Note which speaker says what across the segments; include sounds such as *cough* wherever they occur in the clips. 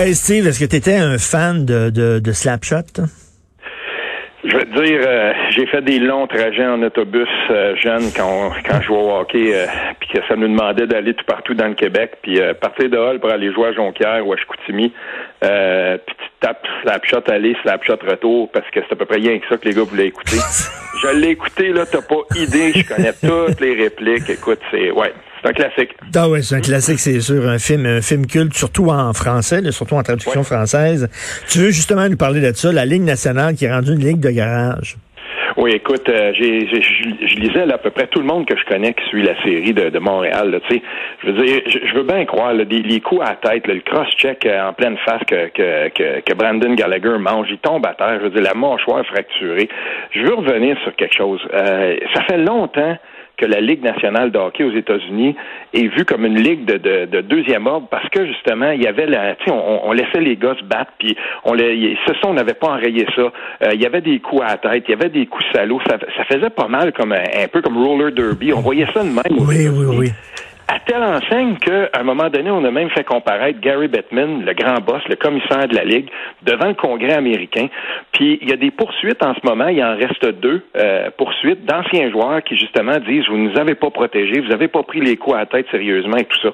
Speaker 1: Hey Steve, est-ce que tu étais un fan de, de, de Slapshot?
Speaker 2: Je veux te dire, euh, j'ai fait des longs trajets en autobus euh, jeune quand, quand je jouais au hockey, euh, puis que ça nous demandait d'aller tout partout dans le Québec, puis partir de Hall pour aller jouer à Jonquière ou à Chicoutimi, puis tu tapes Slapshot aller, Slapshot retour, parce que c'est à peu près rien que ça que les gars voulaient écouter. *laughs* je l'ai écouté, là, t'as pas idée, je connais *laughs* toutes les répliques, écoute, c'est, ouais, c'est un classique.
Speaker 1: Ah ouais, c'est un classique, c'est sûr, un film, un film culte, surtout en français, surtout en traduction française. Tu veux justement nous parler de ça, la Ligue nationale qui est rendue une ligue de garage.
Speaker 2: Oui, écoute, euh, j'ai, je lisais là, à peu près tout le monde que je connais qui suit la série de, de Montréal. Tu sais, je veux dire, je, veux bien croire là, les coups à la tête, le cross-check euh, en pleine face que, que, que, Brandon Gallagher mange, il tombe à terre. Je veux dire, la mâchoire fracturée. Je veux revenir sur quelque chose. Euh, ça fait longtemps que la Ligue nationale de hockey aux États-Unis est vue comme une ligue de, de, de deuxième ordre parce que justement il y avait la, on, on laissait les gars se battre puis on les, ce on n'avait pas enrayé ça. Euh, il y avait des coups à la tête, il y avait des coups salauds, ça, ça faisait pas mal comme un, un, peu comme roller derby. On voyait ça de même.
Speaker 1: Oui, oui, oui
Speaker 2: à telle enseigne qu'à un moment donné, on a même fait comparaître Gary Bettman, le grand boss, le commissaire de la Ligue, devant le Congrès américain. Puis il y a des poursuites en ce moment, il en reste deux euh, poursuites d'anciens joueurs qui justement disent vous ne nous avez pas protégés, vous n'avez pas pris les coups à la tête sérieusement et tout ça.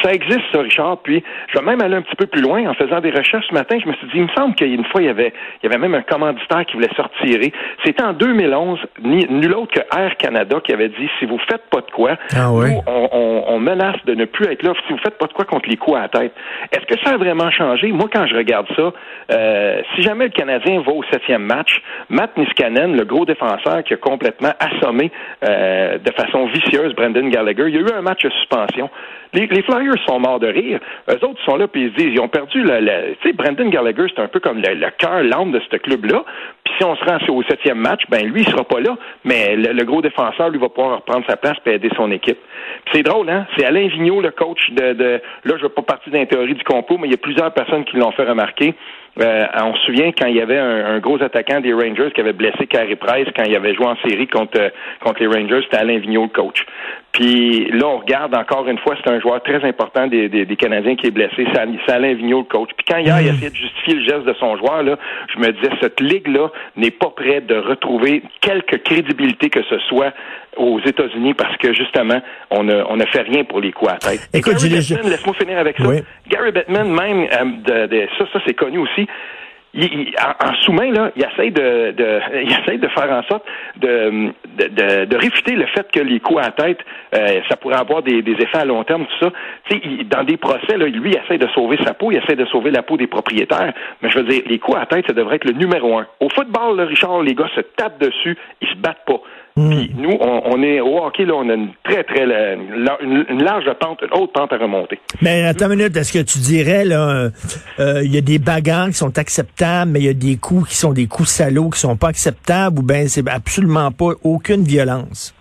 Speaker 2: Ça existe, ça, Richard. Puis je vais même aller un petit peu plus loin en faisant des recherches ce matin. Je me suis dit, il me semble qu'il y a une fois, il y avait, il y avait même un commanditaire qui voulait sortir. C'était en 2011, ni, nul autre que Air Canada qui avait dit si vous faites pas de quoi,
Speaker 1: ah
Speaker 2: nous, on on menace de ne plus être là si vous faites pas de quoi contre les coups à la tête. Est-ce que ça a vraiment changé? Moi, quand je regarde ça, euh, si jamais le Canadien va au septième match, Matt Niskanen, le gros défenseur qui a complètement assommé euh, de façon vicieuse Brendan Gallagher, il y a eu un match de suspension. Les, Flyers sont morts de rire. Eux autres sont là puis ils se disent, ils ont perdu le, tu sais, Brendan Gallagher, c'est un peu comme le, cœur, l'âme de ce club-là. Puis si on se rend au septième match, ben lui, il sera pas là, mais le, gros défenseur, lui, va pouvoir reprendre sa place et aider son équipe. c'est drôle, hein? C'est Alain Vigneault, le coach de, de là, je veux pas partir d'une théorie du complot, mais il y a plusieurs personnes qui l'ont fait remarquer. Euh, on se souvient quand il y avait un, gros attaquant des Rangers qui avait blessé Carey Price quand il avait joué en série contre, contre les Rangers, c'était Alain Vigneault, le coach. Puis là, on regarde encore une fois, c'est un joueur très important des, des, Canadiens qui est blessé, c'est Alain Vigneault, le coach. Puis quand hier, il a essayé de justifier le geste de son joueur, là, je me disais, cette ligue-là n'est pas prête de retrouver quelque crédibilité que ce soit aux États-Unis parce que justement, on ne on fait rien pour les coups à tête.
Speaker 1: Écoute, Gary
Speaker 2: Bettman, laisse-moi finir avec ça. Gary Bettman, même, euh, de, ça, ça c'est connu aussi il, en, sous-main, là, il essaie de, de, *laughs* il essaie de faire en sorte de, de, de, réfuter le fait que les coups à tête, euh, ça pourrait avoir des, des, effets à long terme, tout ça. Sais, dans des procès, là, lui, il essaie de sauver sa peau, il essaie de sauver la peau des propriétaires. Mais je veux dire, les coups à tête, ça devrait être le numéro un. Au football, là, Richard, les gars se tapent dessus, ils se battent pas. Hmm. Puis nous, on, est au hockey, là, on a une très, très une, large pente, une haute pente à remonter.
Speaker 1: Mais attends une minute, est-ce que tu dirais, là, euh, il y a des bagarres qui sont acceptables, mais il y a des coups qui sont des coups salauds qui sont pas acceptables, ou bien c'est absolument pas aucune violence?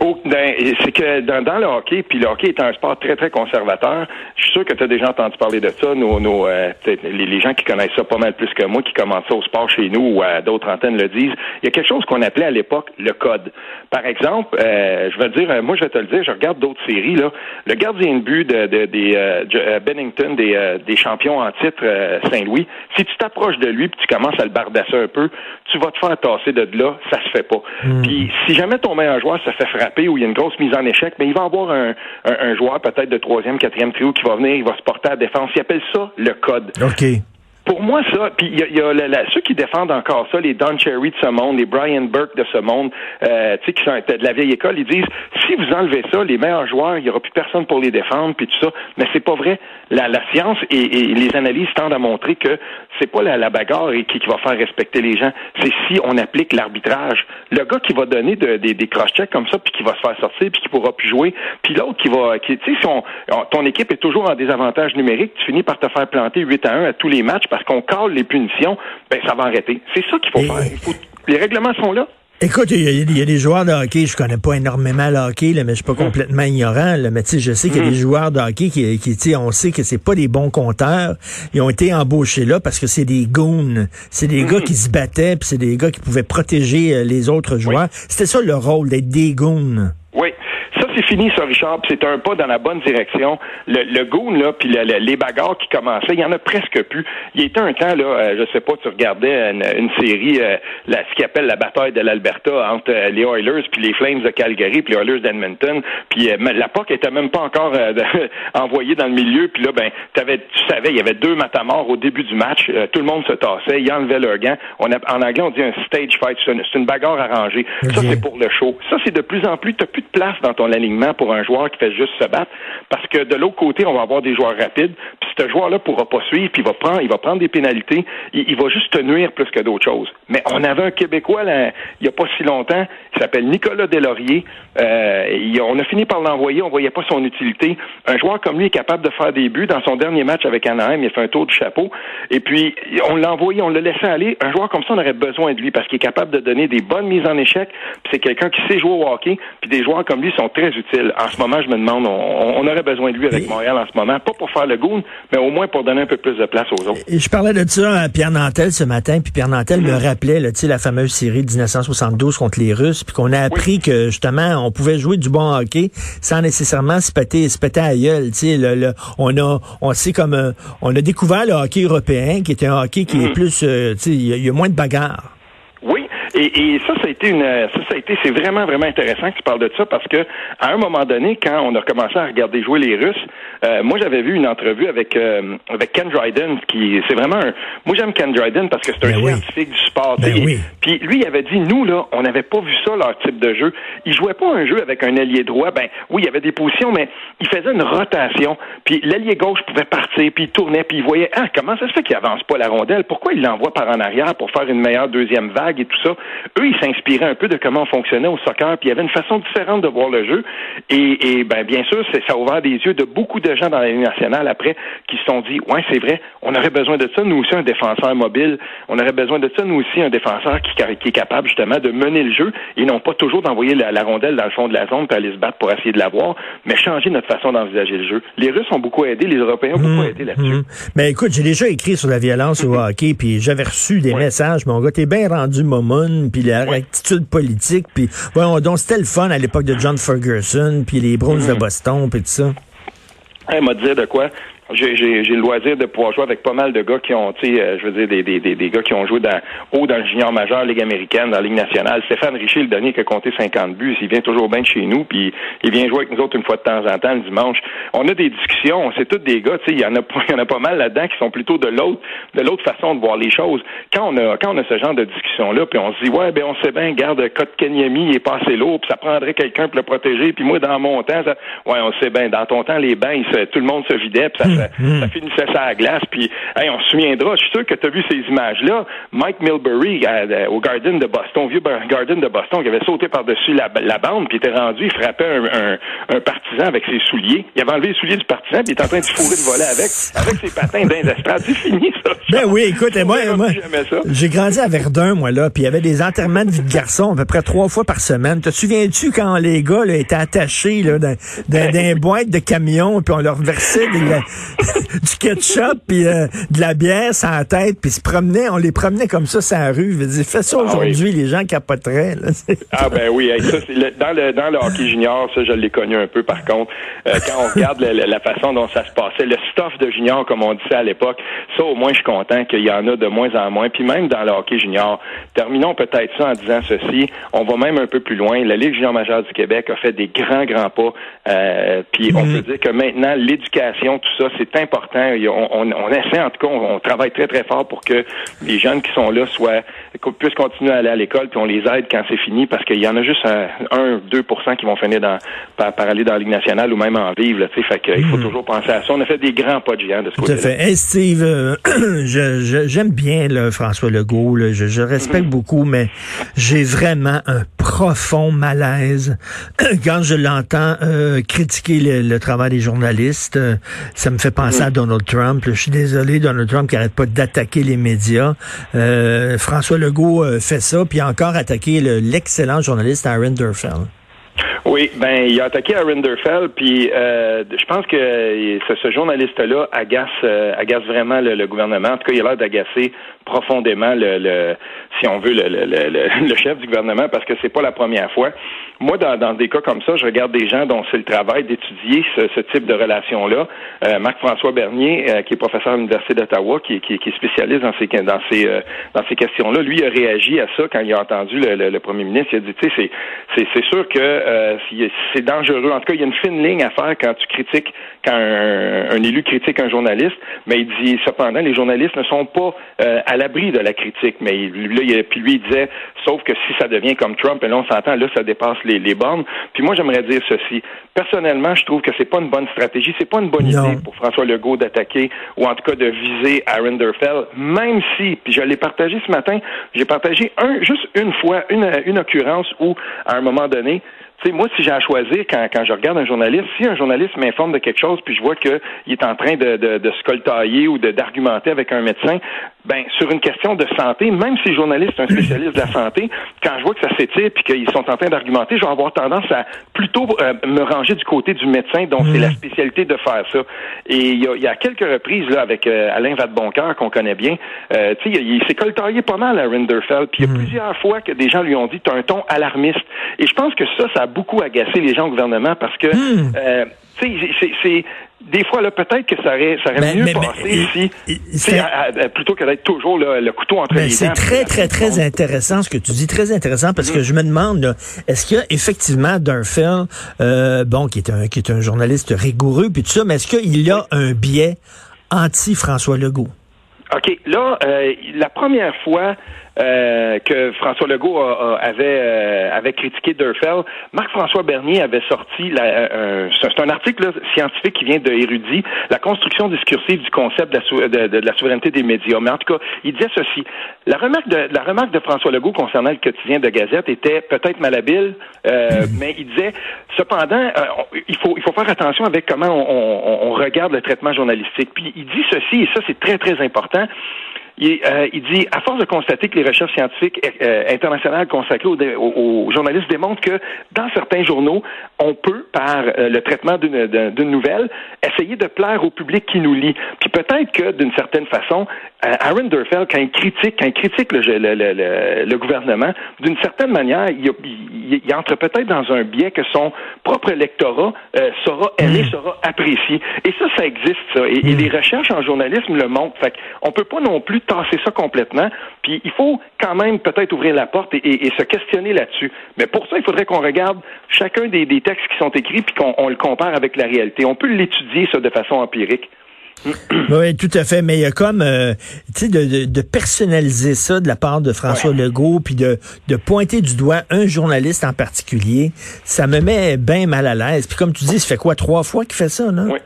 Speaker 2: Oh, ben, c'est que dans, le hockey, puis le hockey est un sport très, très conservateur. Je suis sûr que tu as déjà entendu parler de ça. Nos, nos, euh, les, gens qui connaissent ça pas mal plus que moi, qui commencent ça au sport chez nous ou à d'autres antennes le disent. Il y a quelque chose qu'on appelait à l'époque le code. Par exemple, euh, je vais te dire, euh, moi je vais te le dire, je regarde d'autres séries. là. Le gardien de but de, de Bennington, des, des champions en titre Saint-Louis, si tu t'approches de lui puis tu commences à le bardasser un peu, tu vas te faire tasser de là, ça se fait pas. Hmm. Puis si jamais ton meilleur joueur se fait frapper ou il y a une grosse mise en échec, mais il va avoir un, un, joueur peut-être de troisième, quatrième trio qui va venir, il va se porter à la défense. Il appelle ça le code.
Speaker 1: OK
Speaker 2: pour moi, ça, puis il y a, ceux qui défendent encore ça, les Don Cherry de ce monde, les Brian Burke de ce monde, euh, tu sais, qui sont de la vieille école, ils disent si vous enlevez ça, les meilleurs joueurs, il n'y aura plus personne pour les défendre, puis tout ça. Mais c'est pas vrai. La, la science et, les analyses tendent à montrer que c'est pas la, bagarre qui, qui, va faire respecter les gens, c'est si on applique l'arbitrage. Le gars qui va donner des cross-checks comme ça, puis qui va se faire sortir, puis qui pourra plus jouer, puis l'autre qui va, tu sais, si ton équipe est toujours en désavantage numérique, tu finis par te faire planter 8 à 1 à tous les matchs qu'on cale les punitions, ben ça va arrêter. C'est ça qu'il faut faire. Les règlements sont là.
Speaker 1: Écoute, il y, a des joueurs de hockey, je connais pas énormément le hockey, là, mais je suis pas hum. complètement ignorant. Là, mais je sais qu'il y a des hum. joueurs de hockey qui, qui on sait que c'est pas des bons compteurs. Ils ont été embauchés là parce que c'est des goons. C'est des gars hum. qui se battaient, puis c'est des gars qui pouvaient protéger euh, les autres joueurs. C'était ça le rôle d'être des goons.
Speaker 2: C'est fini, ça, Richard, c'est un pas dans la bonne direction. Le, le goon, là, puis les bagarres qui commençaient, il y en a presque plus. Il y a été un temps, là, euh, je sais pas, tu regardais une, série, euh, la, ce qu'ils appelle la bataille de l'Alberta entre euh, les Oilers puis les Flames de Calgary puis les Oilers d'Edmonton, puis la POC était même pas encore *laughs* envoyée dans le milieu, puis là, ben, avais, tu savais, il y avait deux matamors au début du match, tout le monde se tassait, ils enlevaient leurs gants. On a, en anglais, on dit un stage fight, c'est une, bagarre arrangée. Ça, c'est pour le show. Ça, c'est de plus en plus, tu plus de place dans ton pour un joueur qui fait juste se battre, parce que de l'autre côté, on va avoir des joueurs rapides, puis ce joueur-là pourra pas suivre, puis il va prendre, il va prendre des pénalités, il, va juste te nuire plus que d'autres choses. Mais on avait un Québécois là, il y a pas si longtemps, il s'appelle Nicolas Delaurier. Euh, on a fini par l'envoyer, on voyait pas son utilité. Un joueur comme lui est capable de faire des buts. Dans son dernier match avec Anaheim, il a fait un tour de chapeau. Et puis on l'a envoyé, on l'a laissé aller. Un joueur comme ça, on aurait besoin de lui parce qu'il est capable de donner des bonnes mises en échec. c'est quelqu'un qui sait jouer au hockey. Puis des joueurs comme lui sont très En ce moment, je me demande, on, aurait besoin de lui avec Montréal en ce moment, pas pour faire le goût, mais au moins pour donner un peu plus de place aux autres.
Speaker 1: Et je parlais de ça à Pierre Nantel ce matin, puis Pierre Nantel me mm-hmm. rappelait là, la fameuse série de 1972 contre les Russes, puis qu'on a appris que justement on pouvait jouer du bon hockey sans nécessairement se péter, se péter à gueule. Le, on a, on sait comme, euh, on a découvert le hockey européen, qui est un hockey qui est mm-hmm. plus, euh, il y, a moins de bagarres.
Speaker 2: Et, ça, ça a été une, ça, ça a été, c'est vraiment, vraiment intéressant que tu parles de ça parce que à un moment donné, quand on a commencé à regarder jouer les Russes, euh, moi j'avais vu une entrevue avec euh, avec Ken Dryden, qui c'est vraiment un, moi j'aime Ken Dryden parce que c'est un ben scientifique du sport.
Speaker 1: Ben
Speaker 2: Puis lui, il avait dit, nous là, on n'avait pas vu ça leur type de jeu. Il jouait pas un jeu avec un ailier droit. Ben oui, il y avait des positions, mais il faisait une rotation. Puis l'ailier gauche pouvait partir, puis il tournait, puis il voyait, ah comment ça se fait qu'il avance pas la rondelle? Pourquoi il l'envoie par en arrière pour faire une meilleure deuxième vague et tout ça? Eux, ils s'inspiraient un peu de comment on fonctionnait au soccer, puis il y avait une façon différente de voir le jeu. Et, ben, bien sûr, ça a ouvert des yeux de beaucoup de gens dans la Ligue nationale après qui se sont dit, ouais, c'est vrai, on aurait besoin de ça, nous aussi, un défenseur mobile. On aurait besoin de ça, nous aussi, un défenseur qui, est capable justement de mener le jeu et non pas toujours d'envoyer la, rondelle dans le fond de la zone pour aller se battre pour essayer de l'avoir, mais changer notre façon d'envisager le jeu. Les Russes ont beaucoup aidé, les Européens ont beaucoup mmh, aidé là-dessus. Mais
Speaker 1: mmh. ben, écoute, j'ai déjà écrit sur la violence au *laughs* hockey, puis j'avais reçu des messages, mon gars, t'es bien rendu puis la attitude politique. Puis, voyons donc, c'était le fun à l'époque de John Ferguson, puis les Browns de mm-hmm. Boston, puis tout ça.
Speaker 2: Elle m'a dit de quoi? J'ai le loisir de pouvoir jouer avec pas mal de gars qui ont, tu sais, euh, je veux dire, des, des, des, gars qui ont joué dans, haut dans le junior majeur, Ligue américaine, dans la Ligue nationale. Stéphane Richer, le dernier qui a compté 50 buts, il vient toujours bien de chez nous, puis il vient jouer avec nous autres une fois de temps en temps le dimanche. On a des discussions, c'est tous des gars, tu sais, il y en a *laughs* il y en a pas mal là-dedans qui sont plutôt de l'autre de l'autre façon de voir les choses. Quand on a quand on a ce genre de discussion-là, puis on se dit Ouais, ben on sait bien, garde Kenyami, il est pas assez lourd, puis ça prendrait quelqu'un pour le protéger, puis moi, dans mon temps, ça, ouais, on sait bien, dans ton temps, les bains, tout le monde se vidait, ça, hum, hum. finissait ça à glace, puis on se souviendra, je suis sûr que tu as vu ces images-là. Mike Milbury euh, au Garden de Boston, au vieux Garden de Boston, qui avait sauté par-dessus la, bande, puis était rendu, il frappait un, un, partisan avec ses souliers. Il avait enlevé les souliers du partisan, puis il était en train de fourrer de voler avec, avec ses patins d'un C'est fini, ça.
Speaker 1: Ben oui, écoute, moi, moi j'ai grandi à Verdun, moi, là, puis il y avait des enterrements de vie de garçon à peu près trois fois par semaine. Te souviens-tu quand les gars là, étaient attachés là, dans, dans, dans boîte de camions, puis on leur versait *laughs* du ketchup puis euh, de la bière sans tête, puis se promenaient, on les promenait comme ça la rue. Je veux dire, fais ça ah aujourd'hui, les gens capoteraient. Là, *laughs*
Speaker 2: ah ben oui, ça, le, dans, le, dans le hockey junior, ça je l'ai connu un peu par contre. Euh, quand on regarde la, façon dont ça se passait, le stuff de junior, comme on disait à l'époque, ça au moins je suis content qu'il y en a de moins en moins. Puis même dans le hockey junior, terminons peut-être ça en disant ceci, on va même un peu plus loin. La Ligue junior majeure du Québec a fait des grands, grands pas. Euh, puis on mhm. peut dire que maintenant, l'éducation, tout ça, c'est important. On, on, essaie, en tout cas, on, travaille très, très fort pour que les jeunes qui sont là soient puissent continuer à aller à l'école, puis on les aide quand c'est fini, parce qu'il y en a juste un, 2% qui vont finir dans, par, aller dans la Ligue nationale ou même en vivre. Là, fait qu'il faut hmm. toujours penser à ça. On a fait des grands pas de géant de ce côté-là.
Speaker 1: Tout à fait. Steve, euh, *clears throat* j'aime bien François Legault. je, respecte hmm. beaucoup, mais j'ai vraiment un profond malaise *clears throat* quand je l'entends euh, critiquer le, travail des journalistes. Euh, ça me fait penser à Donald Trump. Je suis désolé, Donald Trump qui arrête pas d'attaquer les médias. Euh, François Legault fait ça, puis encore attaqué l'excellent journaliste Aaron Durfell.
Speaker 2: Oui, ben il a attaqué à Rinderfell, puis euh, je pense que ce, journaliste-là agace, euh, agace vraiment le, gouvernement. En tout cas, il a l'air d'agacer profondément le, si on veut, le, le, chef du gouvernement, parce que c'est pas la première fois. Moi, dans, des cas comme ça, je regarde des gens dont c'est le travail d'étudier ce, type de relation-là. Euh, Marc-François Bernier, euh, qui est professeur à l'Université d'Ottawa, qui, qui, qui, est spécialiste dans ces, dans ces, euh, dans ces questions-là, lui a réagi à ça quand il a entendu le, premier ministre. Il a dit, tu sais, c'est sûr que c'est dangereux. En tout cas, il y a une fine ligne à faire quand tu critiques, quand un, élu critique un journaliste, mais il dit, cependant, les journalistes ne sont pas à l'abri de la critique. Mais là, il, puis lui, il disait, sauf que si ça devient comme Trump, et là, on s'entend, là, ça dépasse les, les bornes. Puis moi, j'aimerais dire ceci. Personnellement, je trouve que c'est pas une bonne stratégie, c'est pas une bonne idée pour François Legault d'attaquer ou en tout cas de viser Aaron Derfell, même si, puis je l'ai partagé ce matin, j'ai partagé un, juste une fois, une, une occurrence où, à un moment donné, sais, moi, si j'ai à choisir, quand, quand je regarde un journaliste, si un journaliste m'informe de quelque chose, puis je vois qu'il est en train de, de, de se coltailler ou d'argumenter avec un médecin, ben, sur une question de santé, même si le journaliste est un spécialiste de la santé, quand je vois que ça s'étire puis qu'ils sont en train d'argumenter, je vais avoir tendance à plutôt euh, me ranger du côté du médecin dont c'est la mm. spécialité de faire ça. Et il y a, y a quelques reprises là avec euh, Alain Vadeboncoeur qu'on connaît bien, euh, tu sais, il, s'est coltaillé pas mal à Rinderfeld, puis il y a mm. plusieurs fois que des gens lui ont dit tu as un ton alarmiste. Et je pense que ça, ça a beaucoup agacé les gens au gouvernement parce que mm. euh, c'est des fois, là, peut-être que ça aurait, ça aurait mieux passé si, plutôt que d'être toujours le couteau entre les dents.
Speaker 1: C'est très, très, très intéressant ce que tu dis, très intéressant, parce que mm. je me demande, est-ce qu'il y a effectivement Dunfell, euh, bon, qui est un, qui est un journaliste rigoureux, puis tout ça, mais est-ce qu'il y a un biais anti-François Legault?
Speaker 2: OK. Là, euh, la première fois euh, que François Legault avait, euh, avait critiqué Durfell, Marc-François Bernier avait sorti, c'est un article scientifique qui vient de Érudit, la construction discursive du concept de la, souveraineté des médias. Mais en tout cas, il disait ceci. La remarque de, la remarque de François Legault concernant le quotidien de Gazette était peut-être malhabile, *laughs* mais il disait, cependant, il, faut, il faut faire attention avec comment on, on regarde le traitement journalistique. Puis il dit ceci, et ça c'est très, très important. Euh, il, dit, à force de constater que les recherches scientifiques euh, internationales consacrées aux, journalistes démontrent que dans certains journaux, on peut, par euh, le traitement d'une nouvelle, essayer de plaire au public qui nous lit. Puis peut-être que, d'une certaine façon, Aaron Durfell, quand il critique, quand il critique le, le, le, gouvernement, d'une certaine manière, il, il, entre peut-être dans un biais que son propre électorat sera aimé, mm. sera apprécié. Et ça, ça existe, ça. Et, et mm. les recherches en journalisme le montrent. Fait on peut pas non plus tasser ça complètement. Puis il faut quand même peut-être ouvrir la porte et, se questionner là-dessus. Mais pour ça, il faudrait qu'on regarde chacun des, textes qui sont écrits puis qu'on le compare avec la réalité. On peut l'étudier ça de façon empirique.
Speaker 1: oui, tout à fait. Mais il y a comme, euh, tu sais, de, personnaliser ça de la part de François Legault, puis de, de pointer du doigt un journaliste en particulier, ça me met bien mal à l'aise. Puis comme tu dis, ça fait quoi, trois fois qu'il fait ça, là?
Speaker 2: Oui.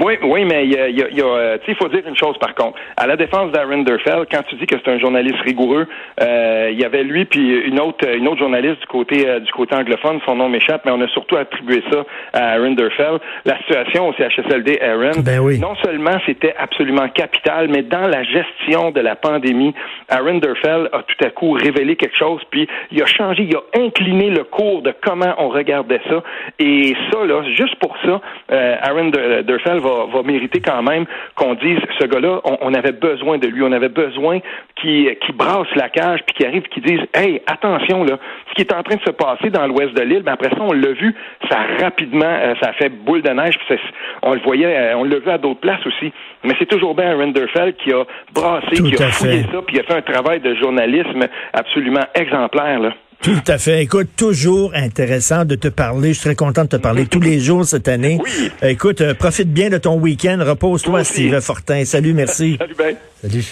Speaker 2: Oui, oui, mais il y a, y a, euh, il faut dire une chose par contre. À la défense d'Aaron Derfell, quand tu dis que c'est un journaliste rigoureux, euh, il y avait lui puis une autre, une autre journaliste du côté euh, du côté anglophone. Son nom m'échappe, mais on a surtout attribué ça à Aaron Derfell. La situation au CHSLD Aaron,
Speaker 1: ben oui.
Speaker 2: non seulement c'était absolument capital, mais dans la gestion de la pandémie, Aaron Derfell a tout à coup révélé quelque chose, puis il a changé, il a incliné le cours de comment on regardait ça. Et ça, là, juste pour ça, Aaron Derfell va va, mériter quand même qu'on dise ce gars-là, on, avait besoin de lui, on avait besoin qu'il qui brasse la cage puis qu'il arrive qui dise Hey, attention là, ce qui est en train de se passer dans l'ouest de l'île, ben après ça, on l'a vu, ça a rapidement, euh, ça a fait boule de neige, puis on le voyait, euh, on l'a vu à d'autres places aussi. Mais c'est toujours bien Renderfeld qui a brassé, qui a fouillé ça, puis qui a fait un travail de journalisme absolument exemplaire là.
Speaker 1: Tout à fait. Écoute, toujours intéressant de te parler. Je suis très content de te parler tous les jours cette année.
Speaker 2: Oui.
Speaker 1: Écoute, euh, profite bien de ton week-end. Repose-toi, Steve Fortin. Salut, merci.
Speaker 2: Salut, ben.
Speaker 1: Salut.